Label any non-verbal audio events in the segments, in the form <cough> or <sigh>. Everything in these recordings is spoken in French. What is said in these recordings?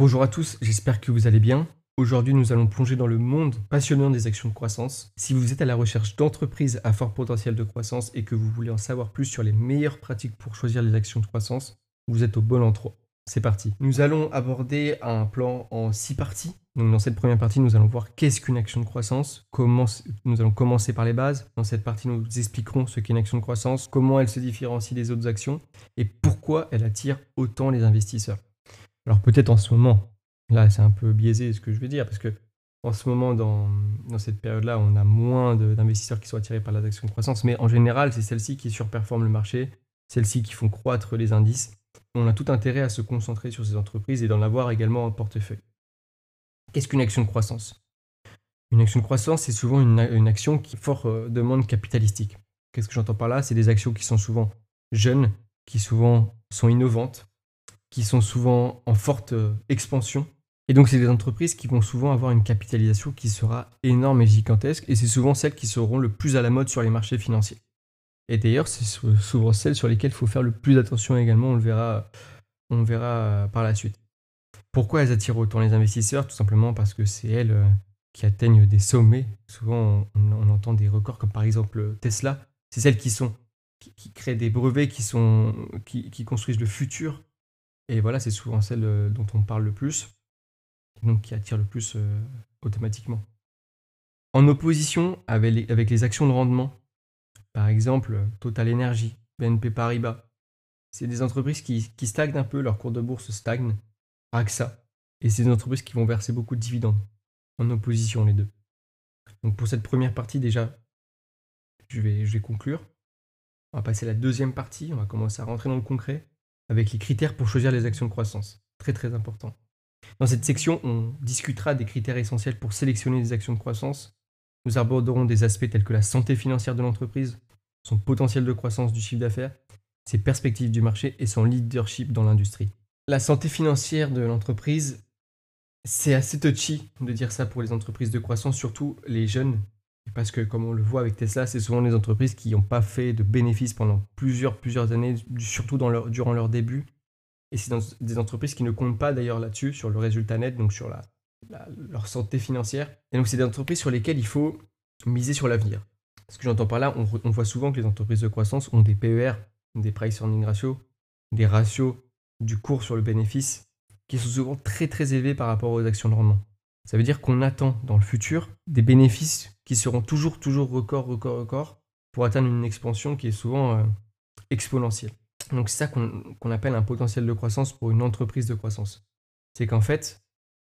Bonjour à tous, j'espère que vous allez bien. Aujourd'hui, nous allons plonger dans le monde passionnant des actions de croissance. Si vous êtes à la recherche d'entreprises à fort potentiel de croissance et que vous voulez en savoir plus sur les meilleures pratiques pour choisir les actions de croissance, vous êtes au bon endroit. C'est parti. Nous allons aborder un plan en six parties. Dans cette première partie, nous allons voir qu'est-ce qu'une action de croissance, comment nous allons commencer par les bases. Dans cette partie, nous expliquerons ce qu'est une action de croissance, comment elle se différencie des autres actions et pourquoi elle attire autant les investisseurs. Alors peut-être en ce moment, là c'est un peu biaisé ce que je vais dire, parce que en ce moment, dans, cette période-là, on a moins d'investisseurs qui sont attirés par actions de croissance, mais en général, c'est celles-ci qui surperforment le marché, celles-ci qui font croître les indices. On a tout intérêt à se concentrer sur ces entreprises et d'en avoir également en portefeuille. Qu'est-ce qu'une action de croissance? Une action de croissance, c'est souvent une, action qui fort euh, demande capitalistique. Qu'est-ce que j'entends par là? C'est des actions qui sont souvent jeunes, qui souvent sont innovantes, qui sont souvent en forte euh, expansion. Et donc, c'est des entreprises qui vont souvent avoir une capitalisation qui sera énorme et gigantesque, et c'est souvent celles qui seront le plus à la mode sur les marchés financiers. Et d'ailleurs, c'est souvent celles sur lesquelles il faut faire le plus attention également, on le verra, on verra euh, par la suite. Pourquoi elles attirent autant les investisseurs? Tout simplement parce que c'est elles euh, qui atteignent des sommets. Souvent, on, entend des records comme par exemple Tesla. C'est celles qui sont qui, créent des brevets, qui, sont, qui, construisent le futur. Et voilà, c'est souvent celles euh, dont on parle le plus, donc qui attirent le plus euh, automatiquement. En opposition avec les, actions de rendement, par exemple Total Energy, BNP Paribas, c'est des entreprises qui, stagnent un peu, leur cours de bourse stagne, AXA. Et c'est des entreprises qui vont verser beaucoup de dividendes. En opposition, les deux. Donc pour cette première partie, déjà, je vais conclure. On va passer à la deuxième partie. On va commencer à rentrer dans le concret avec les critères pour choisir les actions de croissance. Très très important. Dans cette section, on discutera des critères essentiels pour sélectionner des actions de croissance. Nous aborderons des aspects tels que la santé financière de l'entreprise, son potentiel de croissance du chiffre d'affaires, ses perspectives du marché et son leadership dans l'industrie. La santé financière de l'entreprise, c'est assez touchy de dire ça pour les entreprises de croissance, surtout les jeunes. Parce que comme on le voit avec Tesla, c'est souvent les entreprises qui n'ont pas fait de bénéfices pendant plusieurs, plusieurs années, surtout durant leur début. Et c'est des entreprises qui ne comptent pas d'ailleurs là-dessus, sur le résultat net, donc sur leur santé financière. Et donc c'est des entreprises sur lesquelles il faut miser sur l'avenir. Ce que j'entends par là, on, on, voit souvent que les entreprises de croissance ont des PER, des price earning ratio, des ratios du cours sur le bénéfice qui sont souvent très très élevés par rapport aux actions de rendement. Ça veut dire qu'on attend dans le futur des bénéfices qui seront toujours, toujours record, record, record pour atteindre une expansion qui est souvent euh, exponentielle. Donc c'est ça qu'on appelle un potentiel de croissance pour une entreprise de croissance. C'est qu'en fait,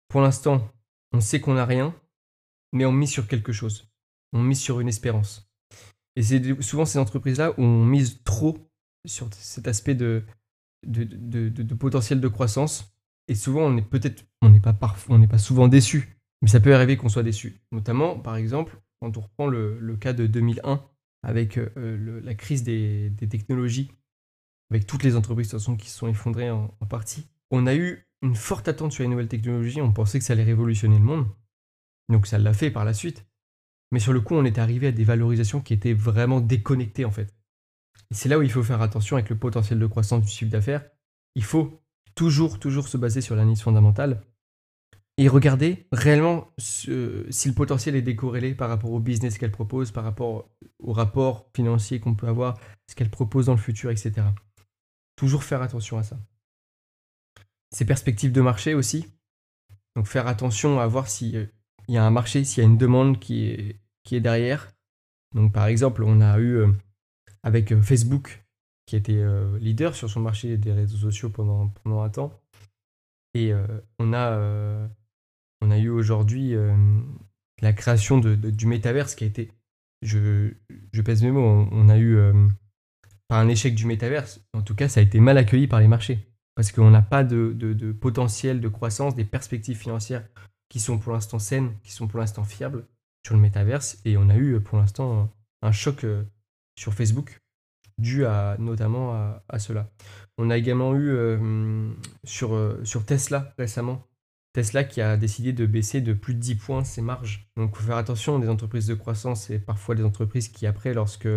pour l'instant, on sait qu'on n'a rien, mais on mise sur quelque chose. On mise sur une espérance. Et c'est souvent ces entreprises-là où on mise trop sur cet aspect de de, potentiel de croissance. Et souvent, on n'est peut-être, on n'est pas on n'est pas souvent déçu, mais ça peut arriver qu'on soit déçu. Notamment, par exemple, quand on reprend le, cas de 2001 avec euh, la crise des, technologies, avec toutes les entreprises qui se sont effondrées en, partie, on a eu une forte attente sur les nouvelles technologies. On pensait que ça allait révolutionner le monde, donc ça l'a fait par la suite. Mais sur le coup, on est arrivé à des valorisations qui étaient vraiment déconnectées en fait c'est là où il faut faire attention avec le potentiel de croissance du chiffre d'affaires. Il faut toujours, toujours se baser sur l'analyse fondamentale et regarder réellement si le potentiel est décorrélé par rapport au business qu'elle propose, par rapport au rapport financier qu'on peut avoir, ce qu'elle propose dans le futur, etc. Toujours faire attention à ça. Ses perspectives de marché aussi. Donc faire attention à voir s'il euh, y a un marché, s'il y a une demande qui est, qui est derrière. Donc par exemple, on a eu euh, avec euh, Facebook, qui était euh, leader sur son marché des réseaux sociaux pendant, pendant un temps. Et euh, on, a, on a eu aujourd'hui la création de, du métaverse qui a été, je, je pèse mes mots, on, a eu, par un échec du métaverse, en tout cas ça a été mal accueilli par les marchés. Parce qu'on n'a pas de, de, potentiel de croissance, des perspectives financières qui sont pour l'instant saines, qui sont pour l'instant fiables sur le métaverse. Et on a eu pour l'instant un choc sur Facebook, dû à, notamment à, cela. On a également eu euh, sur, euh, sur Tesla récemment, Tesla qui a décidé de baisser de plus de 10 points ses marges. Donc il faut faire attention, des entreprises de croissance et parfois des entreprises qui après, lorsque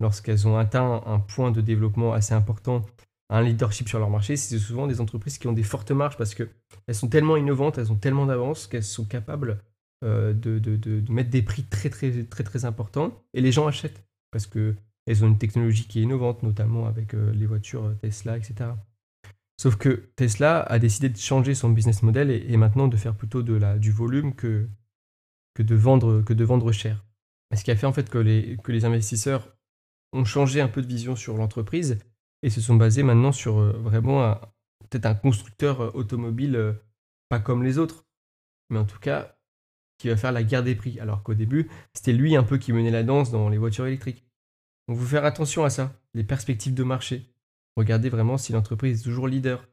lorsqu'elles ont atteint un point de développement assez important, un leadership sur leur marché, c'est souvent des entreprises qui ont des fortes marges parce qu'elles sont tellement innovantes, elles ont tellement d'avance qu'elles sont capables euh, de, de, mettre des prix très très très très importants et les gens achètent parce qu'elles ont une technologie qui est innovante, notamment avec euh, les voitures Tesla, etc. Sauf que Tesla a décidé de changer son business model et, maintenant de faire plutôt du volume que, de vendre, cher. Ce qui a fait en fait que les, que les investisseurs ont changé un peu de vision sur l'entreprise et se sont basés maintenant sur euh, vraiment peut-être un constructeur euh, automobile euh, pas comme les autres, mais en tout cas qui va faire la guerre des prix. Alors qu'au début, c'était lui un peu qui menait la danse dans les voitures électriques. Donc vous faire attention à ça, les perspectives de marché. Regardez vraiment si l'entreprise est toujours leader.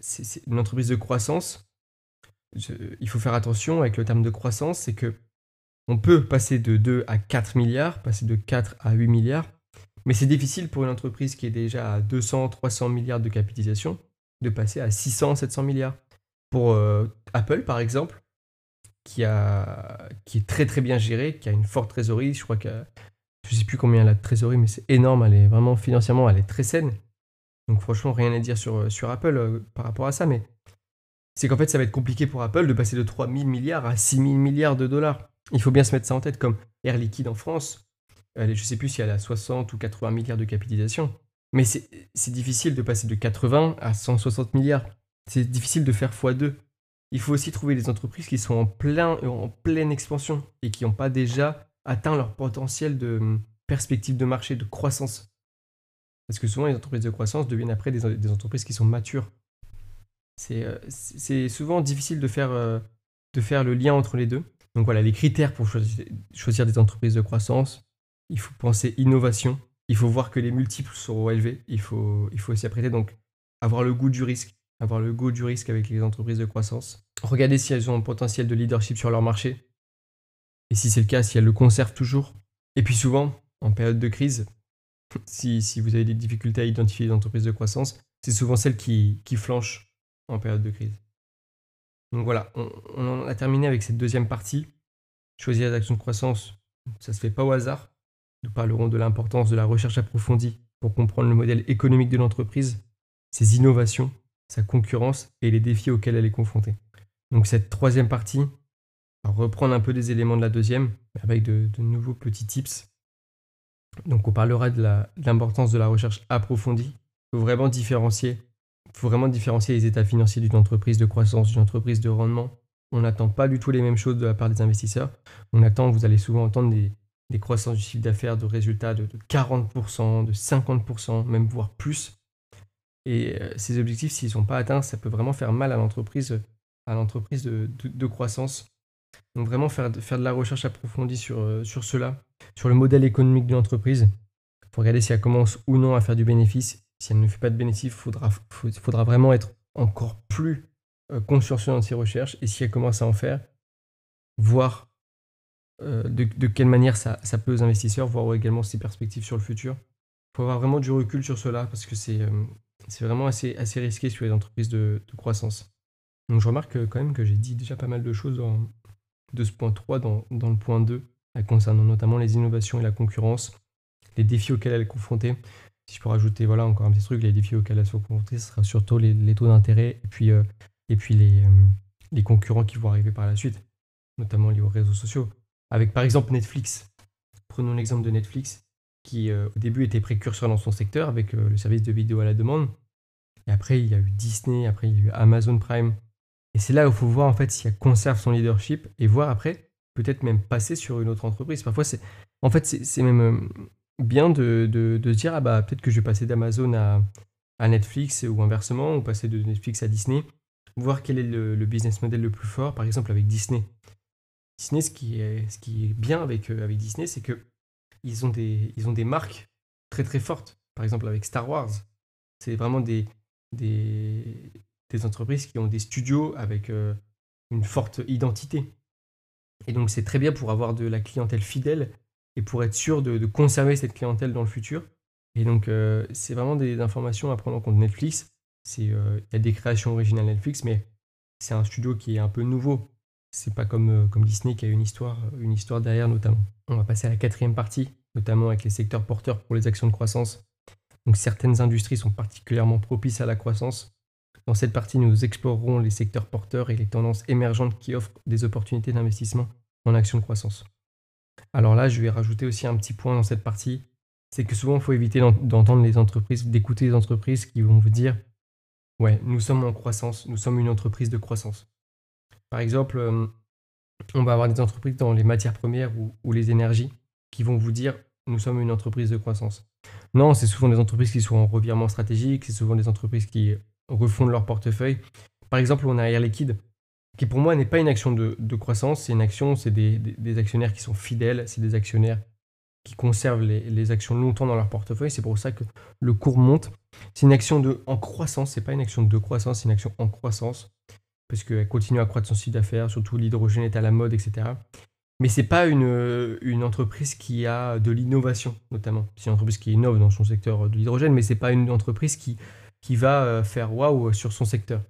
c'est une entreprise de croissance. il faut faire attention avec le terme de croissance, c'est que on peut passer de 2 à 4 milliards, passer de 4 à 8 milliards, mais c'est difficile pour une entreprise qui est déjà à 200, 300 milliards de capitalisation de passer à 600, 700 milliards. Pour euh, Apple, par exemple, qui, a, qui est très très bien géré, qui a une forte trésorerie, je crois que je ne sais plus combien elle a de trésorerie, mais c'est énorme, elle est vraiment financièrement, elle est très saine. Donc franchement, rien à dire sur, sur Apple euh, par rapport à ça, mais c'est qu'en fait, ça va être compliqué pour Apple de passer de 3000 milliards à 6000 milliards de dollars. Il faut bien se mettre ça en tête, comme Air Liquide en France, je ne sais plus si elle a 60 ou 80 milliards de capitalisation. Mais c'est difficile de passer de 80 à 160 milliards. C'est difficile de faire x2. Il faut aussi trouver des entreprises qui sont en, plein, en pleine expansion et qui n'ont pas déjà atteint leur potentiel de hum, perspective de marché, de croissance. Parce que souvent, les entreprises de croissance deviennent après des, entreprises qui sont matures. Euh, c'est souvent difficile de faire, euh, de faire le lien entre les deux. Donc voilà, les critères pour choisir des entreprises de croissance, il faut penser innovation, il faut voir que les multiples seront élevés, il faut, il faut s'y apprêter, donc avoir le goût du risque, avoir le goût du risque avec les entreprises de croissance. Regardez si elles ont un potentiel de leadership sur leur marché, et si c'est le cas, si elles le conservent toujours. Et puis souvent, en période de crise, <laughs> si, vous avez des difficultés à identifier les entreprises de croissance, c'est souvent celles qui, qui flanchent en période de crise. Donc voilà, on, a terminé avec cette deuxième partie. Choisir les actions de croissance, ça ne se fait pas au hasard. Nous parlerons de l'importance de la recherche approfondie pour comprendre le modèle économique de l'entreprise, ses innovations, sa concurrence et les défis auxquels elle est confrontée. Donc cette troisième partie reprendre un peu des éléments de la deuxième avec de, nouveaux petits tips. Donc on parlera de l'importance de, la recherche approfondie. Il faut vraiment différencier. Les états financiers d'une entreprise de croissance, d'une entreprise de rendement. On n'attend pas du tout les mêmes choses de la part des investisseurs. On attend, vous allez souvent entendre des, croissances du chiffre d'affaires, de résultats de, 40%, de 50%, même voire plus. Et euh, ces objectifs, s'ils ne sont pas atteints, ça peut vraiment faire mal à l'entreprise, à l'entreprise de, croissance. Donc vraiment faire, faire de la recherche approfondie sur, euh, sur cela, sur le modèle économique de l'entreprise. Faut regarder si elle commence ou non à faire du bénéfice. Si elle ne fait pas de bénéfice, il faudra, faudra vraiment être encore plus euh, consciencieux dans ses recherches. Et si elle commence à en faire, voir euh, de, quelle manière ça, peut aux investisseurs, voir également ses perspectives sur le futur. Il faut avoir vraiment du recul sur cela parce que c'est euh, vraiment assez, assez risqué sur les entreprises de, croissance. Donc je remarque quand même que j'ai dit déjà pas mal de choses de ce point 3 dans, le point 2, concernant notamment les innovations et la concurrence, les défis auxquels elle est confrontée. Si je peux rajouter voilà, encore un petit truc, les défis auxquels elle sont confrontée, ce sera surtout les, taux d'intérêt et puis, euh, et puis les, les concurrents qui vont arriver par la suite, notamment liés aux réseaux sociaux. Avec par exemple Netflix. Prenons l'exemple de Netflix, qui euh, au début était précurseur dans son secteur avec euh, le service de vidéo à la demande. Et après, il y a eu Disney, après, il y a eu Amazon Prime. Et c'est là où il faut voir en fait si elle conserve son leadership et voir après, peut-être même passer sur une autre entreprise. Parfois, c'est en fait, c'est même euh, bien de, de, se dire ah bah, peut-être que je vais passer d'Amazon à, à, Netflix ou inversement, ou passer de Netflix à Disney. Voir quel est le, le business model le plus fort, par exemple avec Disney. Disney, ce qui est, ce qui est bien avec, euh, avec Disney, c'est que ils ont, des, ils ont des marques très très fortes. Par exemple, avec Star Wars, c'est vraiment des, des, des, entreprises qui ont des studios avec euh, une forte identité. Et donc, c'est très bien pour avoir de la clientèle fidèle et pour être sûr de, conserver cette clientèle dans le futur. Et donc, euh, c'est vraiment des informations à prendre en compte. Netflix, il y a des créations originales Netflix, mais c'est un studio qui est un peu nouveau. C'est pas comme, euh, comme Disney qui a une histoire, euh, une histoire derrière notamment. On va passer à la quatrième partie, notamment avec les secteurs porteurs pour les actions de croissance. Donc certaines industries sont particulièrement propices à la croissance. Dans cette partie, nous explorerons les secteurs porteurs et les tendances émergentes qui offrent des opportunités d'investissement en action de croissance. Alors là, je vais rajouter aussi un petit point dans cette partie, c'est que souvent, il faut éviter d'entendre les entreprises, d'écouter les entreprises qui vont vous dire, ouais, nous sommes en croissance, nous sommes une entreprise de croissance. Par exemple, euh, on va avoir des entreprises dans les matières premières ou, les énergies qui vont vous dire, nous sommes une entreprise de croissance. Non, c'est souvent des entreprises qui sont en revirement stratégique, c'est souvent des entreprises qui refondent leur portefeuille. Par exemple, on a Air Liquide, qui pour moi n'est pas une action de, croissance, c'est une action, c'est des, actionnaires qui sont fidèles, c'est des actionnaires qui conservent les, actions longtemps dans leur portefeuille, c'est pour ça que le cours monte. C'est une action de, en croissance, c'est pas une action de croissance, c'est une action en croissance, parce qu'elle continue à croître son chiffre d'affaires, surtout l'hydrogène est à la mode, etc. Mais c'est pas une, une entreprise qui a de l'innovation, notamment. C'est une entreprise qui innove dans son secteur de l'hydrogène, mais c'est pas une entreprise qui, qui va euh, faire waouh sur son secteur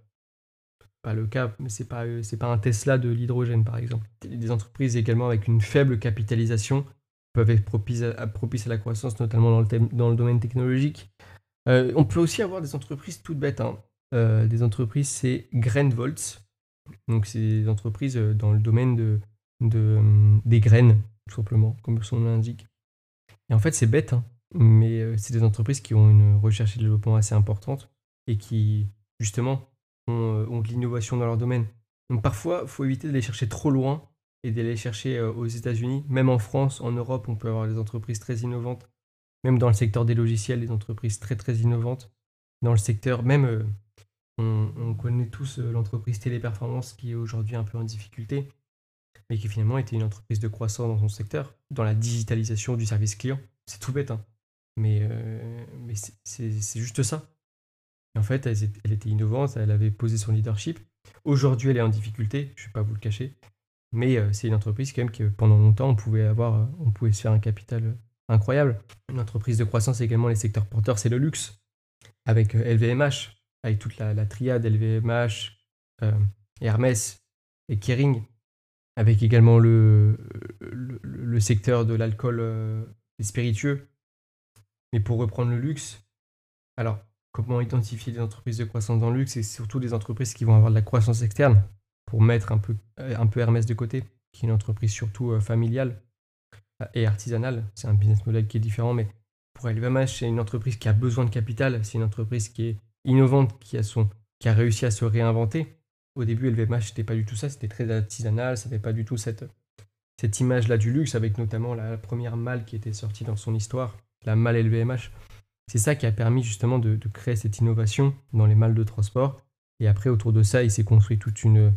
pas le cas, mais c'est pas c'est pas un Tesla de l'hydrogène par exemple. Des entreprises également avec une faible capitalisation peuvent être propices à, la croissance, notamment dans le, dans le domaine technologique. Euh, on peut aussi avoir des entreprises toutes bêtes. Hein. Euh, des entreprises, c'est Grainvolts. Donc c'est des entreprises euh, dans le domaine de, de des graines, tout simplement, comme son nom l'indique. Et en fait, c'est bête, hein. Mais c'est des entreprises qui ont une recherche et développement assez importante et qui, justement, euh, ont, de l'innovation dans leur domaine. Donc parfois, il faut éviter d'aller chercher trop loin et d'aller chercher euh, aux États-Unis. Même en France, en Europe, on peut avoir des entreprises très innovantes. Même dans le secteur des logiciels, des entreprises très très innovantes. Dans le secteur, même, euh, on, connaît tous l'entreprise Téléperformance qui est aujourd'hui un peu en difficulté, mais qui finalement était une entreprise de croissance dans son secteur, dans la digitalisation du service client. C'est tout bête, hein. Mais, mais c'est juste ça. Et en fait, elle, était innovante, elle avait posé son leadership. Aujourd'hui, elle est en difficulté, je ne vais pas vous le cacher. Mais euh, c'est une entreprise quand même pendant longtemps, on pouvait, avoir, euh, on pouvait se faire un capital euh, incroyable. Une entreprise de croissance également, les secteurs porteurs, c'est le luxe. Avec LVMH, avec toute la, triade LVMH, Hermès et Kering. Avec également le, secteur de l'alcool, des spiritueux. Mais pour reprendre le luxe, alors comment identifier des entreprises de croissance dans le luxe et surtout des entreprises qui vont avoir de la croissance externe pour mettre un peu, un peu Hermès de côté, qui est une entreprise surtout euh, familiale euh, et artisanale. C'est un business model qui est différent, mais pour LVMH, c'est une entreprise qui a besoin de capital, c'est une entreprise qui est innovante, qui a, son, qui a réussi à se réinventer. Au début, LVMH, n'était pas du tout ça, c'était très artisanal, ça n'avait pas du tout cette, cette image-là du luxe, avec notamment la première malle qui était sortie dans son histoire, la malle LVMH. C'est ça qui a permis justement de, créer cette innovation dans les malles de transport. Et après, autour de ça, il s'est construit toute une,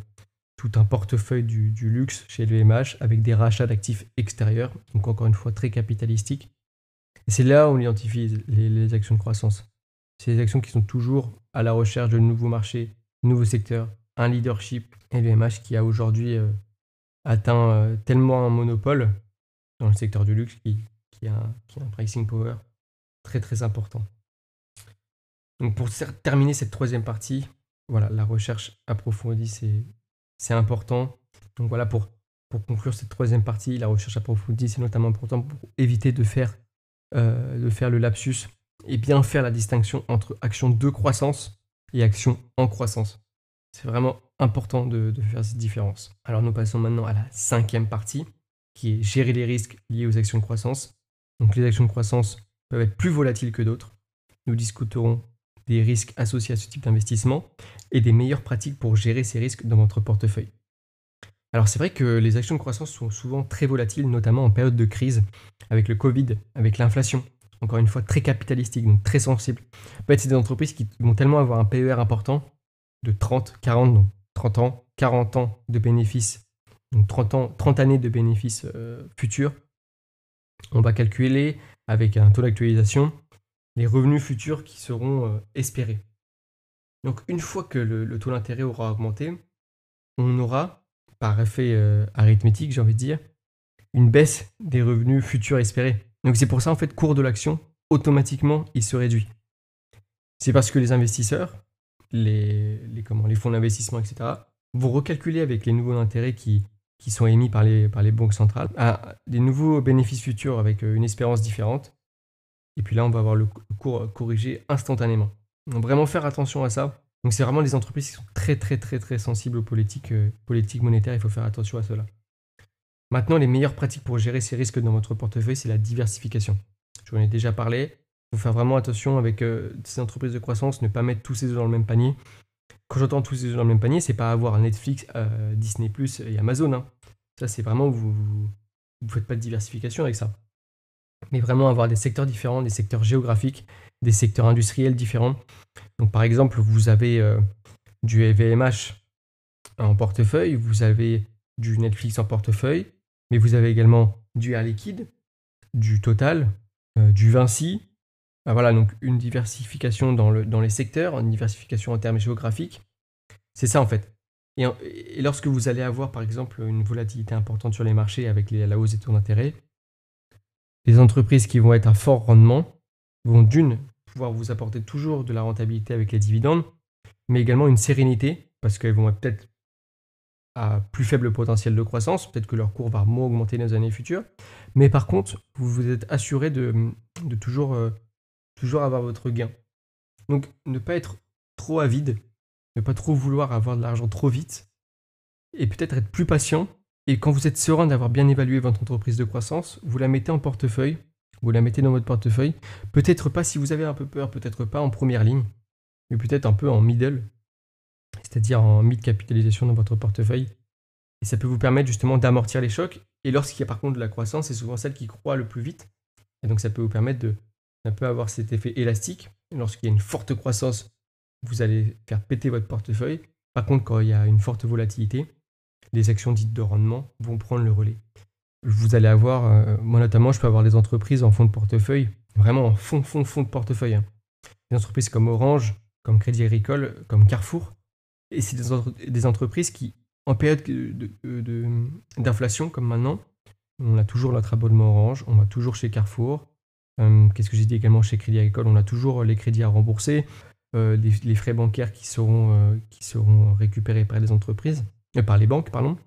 tout un portefeuille du, luxe chez LVMH avec des rachats d'actifs extérieurs, donc encore une fois très capitalistique. Et c'est là où on identifie les, actions de croissance. C'est les actions qui sont toujours à la recherche de nouveaux marchés, nouveaux secteurs, un leadership. LVMH qui a aujourd'hui euh, atteint euh, tellement un monopole dans le secteur du luxe qui, qui, a, un pricing power très très important. Donc pour terminer cette troisième partie, voilà, la recherche approfondie, c'est, c'est important. Donc voilà, pour, pour conclure cette troisième partie, la recherche approfondie, c'est notamment important pour éviter de faire, euh, de faire le lapsus et bien faire la distinction entre action de croissance et action en croissance. C'est vraiment important de, de faire cette différence. Alors nous passons maintenant à la cinquième partie, qui est gérer les risques liés aux actions de croissance. Donc les actions de croissance, peuvent être plus volatiles que d'autres. Nous discuterons des risques associés à ce type d'investissement et des meilleures pratiques pour gérer ces risques dans votre portefeuille. Alors c'est vrai que les actions de croissance sont souvent très volatiles, notamment en période de crise, avec le Covid, avec l'inflation, encore une fois très capitalistique, donc très sensible. En fait, c'est des entreprises qui vont tellement avoir un PER important, de 30, 40, donc 30 ans, 40 ans de bénéfices, donc 30, ans, 30 années de bénéfices euh, futurs. On va calculer avec un taux d'actualisation, les revenus futurs qui seront euh, espérés. Donc une fois que le, taux d'intérêt aura augmenté, on aura, par effet euh, arithmétique, j'ai envie de dire, une baisse des revenus futurs espérés. Donc c'est pour ça en fait, cours de l'action, automatiquement, il se réduit. C'est parce que les investisseurs, les, fonds d'investissement, etc., vont recalculer avec les nouveaux intérêts qui, qui sont émis par les, banques centrales à des nouveaux bénéfices futurs avec euh, une espérance différente. Et puis là, on va avoir le cours corrigés instantanément. Donc vraiment faire attention à ça. Donc c'est vraiment des entreprises qui sont très très très très sensibles aux politiques, euh, monétaires, il faut faire attention à cela. Maintenant, les meilleures pratiques pour gérer ces risques dans votre portefeuille, c'est la diversification. Je vous en ai déjà parlé. Il faut faire vraiment attention avec euh, ces entreprises de croissance, ne pas mettre tous ses œufs dans le même panier. Quand j'entends tous ses œufs dans le même panier, c'est pas avoir Netflix, euh, Disney Plus et Amazon. Hein. Ça, c'est vraiment vous ne faites pas de diversification avec ça. Mais vraiment avoir des secteurs différents, des secteurs géographiques, des secteurs industriels différents. Donc par exemple, vous avez euh, du EVMH en portefeuille, vous avez du Netflix en portefeuille, mais vous avez également du Air Liquide, du Total, euh, du Vinci. Ah, voilà, donc une diversification dans les secteurs, une diversification en termes géographiques. C'est ça en fait. Et, lorsque vous allez avoir par exemple une volatilité importante sur les marchés avec la hausse des taux d'intérêt, les entreprises qui vont être à fort rendement vont d'une pouvoir vous apporter toujours de la rentabilité avec les dividendes, mais également une sérénité parce qu'elles vont être peut-être à plus faible potentiel de croissance, peut-être que leur cours va moins augmenter dans les années futures, mais par contre, vous vous êtes assuré de, toujours, euh, toujours avoir votre gain. Donc, ne pas être trop avide, ne pas trop vouloir avoir de l'argent trop vite, et peut-être être plus patient. Et quand vous êtes serein d'avoir bien évalué votre entreprise de croissance, vous la mettez en portefeuille, vous la mettez dans votre portefeuille. Peut-être pas si vous avez un peu peur, peut-être pas en première ligne, mais peut-être un peu en middle, c'est-à-dire en mid-capitalisation dans votre portefeuille. Et ça peut vous permettre justement d'amortir les chocs. Et lorsqu'il y a par contre de la croissance, c'est souvent celle qui croît le plus vite. Et donc ça peut vous permettre de un peu avoir cet effet élastique. Lorsqu'il y a une forte croissance, vous allez faire péter votre portefeuille. Par contre, quand il y a une forte volatilité, les actions dites de rendement vont prendre le relais. Vous allez avoir, euh, moi notamment, je peux avoir des entreprises en fonds de portefeuille, vraiment en fond, fond, fond de portefeuille. Hein. Des entreprises comme Orange, comme Crédit Agricole, comme Carrefour, et c'est des, entreprises qui, en période d'inflation comme maintenant, on a toujours notre abonnement Orange, on va toujours chez Carrefour. Euh, qu'est-ce que j'ai dit également chez Crédit Agricole? On a toujours les crédits à rembourser, euh, les, frais bancaires qui seront, euh, qui seront récupérés par les entreprises, par les banques, pardon.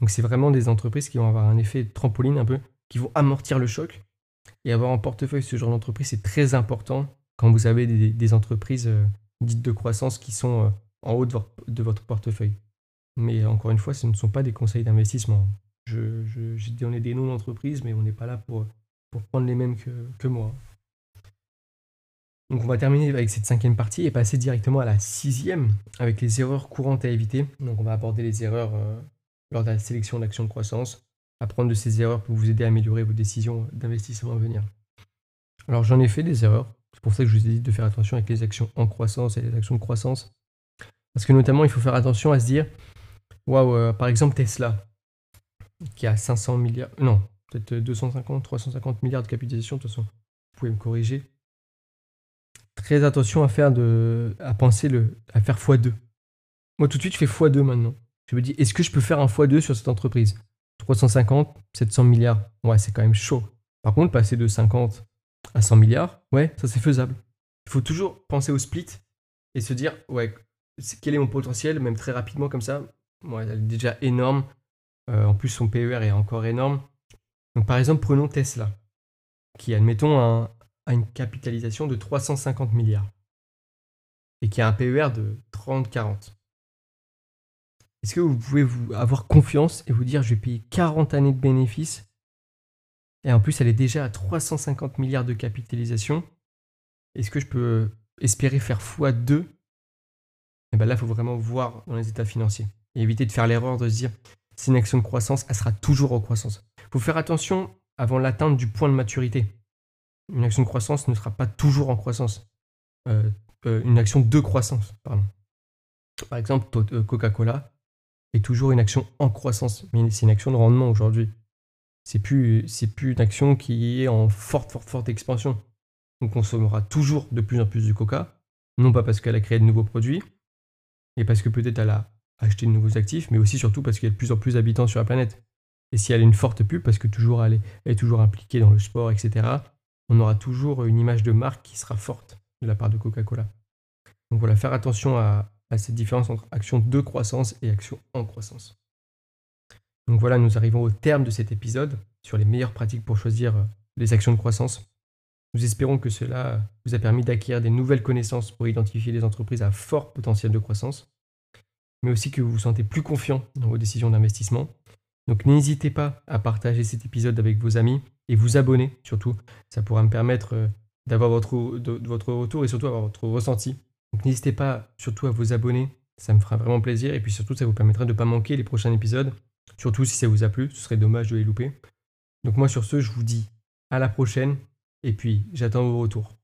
Donc c'est vraiment des entreprises qui vont avoir un effet trampoline un peu, qui vont amortir le choc. Et avoir en portefeuille ce genre d'entreprise, c'est très important quand vous avez des, entreprises dites de croissance qui sont en haut de, votre portefeuille. Mais encore une fois, ce ne sont pas des conseils d'investissement. Je, j'ai donné des noms d'entreprises, mais on n'est pas là pour, pour prendre les mêmes que, moi. Donc on va terminer avec cette cinquième partie et passer directement à la sixième avec les erreurs courantes à éviter. Donc on va aborder les erreurs euh, lors de la sélection d'actions de croissance. Apprendre de ces erreurs pour vous aider à améliorer vos décisions d'investissement à venir. Alors j'en ai fait des erreurs. C'est pour ça que je vous ai dit de faire attention avec les actions en croissance et les actions de croissance. Parce que notamment, il faut faire attention à se dire, waouh, euh, par exemple Tesla, qui a 500 milliards, non, peut-être 250, 350 milliards de capitalisation, de toute façon, vous pouvez me corriger. Très attention à faire de, à penser le, à faire x2. Moi, tout de suite, je fais x2 maintenant. Je me dis, est-ce que je peux faire un x2 sur cette entreprise? 350, 700 milliards, ouais, c'est quand même chaud. Par contre, passer de 50 à 100 milliards, ouais, ça c'est faisable. Il faut toujours penser au split et se dire, ouais, quel est mon potentiel, même très rapidement comme ça. elle est déjà énorme. Euh, en plus, son PER est encore énorme. Donc, par exemple, prenons Tesla, qui, admettons, a, une capitalisation de 350 milliards et qui a un PER de 30-40. Est-ce que vous pouvez vous avoir confiance et vous dire je vais payer 40 années de bénéfices et en plus elle est déjà à 350 milliards de capitalisation? Est-ce que je peux espérer faire x2 et ben là, il faut vraiment voir dans les états financiers et éviter de faire l'erreur de se dire c'est une action de croissance, elle sera toujours en croissance. Faut faire attention avant l'atteinte du point de maturité. Une action de croissance ne sera pas toujours en croissance. Euh, euh, une action de croissance, pardon. Par exemple, euh, Coca-Cola est toujours une action en croissance, mais c'est une action de rendement aujourd'hui. C'est plus, c'est plus une action qui est en forte, forte, forte expansion. On consommera toujours de plus en plus du Coca, non pas parce qu'elle a créé de nouveaux produits, et parce que peut-être elle a acheté de nouveaux actifs, mais aussi surtout parce qu'il y a de plus en plus d'habitants sur la planète. Et si elle a une forte pub, parce que toujours elle est, toujours impliquée dans le sport, etc., on aura toujours une image de marque qui sera forte de la part de Coca-Cola. Donc voilà, faire attention à, cette différence entre action de croissance et action en croissance. Donc voilà, nous arrivons au terme de cet épisode sur les meilleures pratiques pour choisir euh, les actions de croissance. Nous espérons que cela vous a permis d'acquérir des nouvelles connaissances pour identifier les entreprises à fort potentiel de croissance, mais aussi que vous vous sentez plus confiant dans vos décisions d'investissement. Donc n'hésitez pas à partager cet épisode avec vos amis et vous abonner surtout. Ça pourra me permettre euh, d'avoir votre, votre retour et surtout avoir votre ressenti. Donc n'hésitez pas surtout à vous abonner, ça me fera vraiment plaisir et puis surtout ça vous permettra de ne pas manquer les prochains épisodes, surtout si ça vous a plu, ce serait dommage de les louper. Donc moi sur ce, je vous dis à la prochaine et puis j'attends vos retours.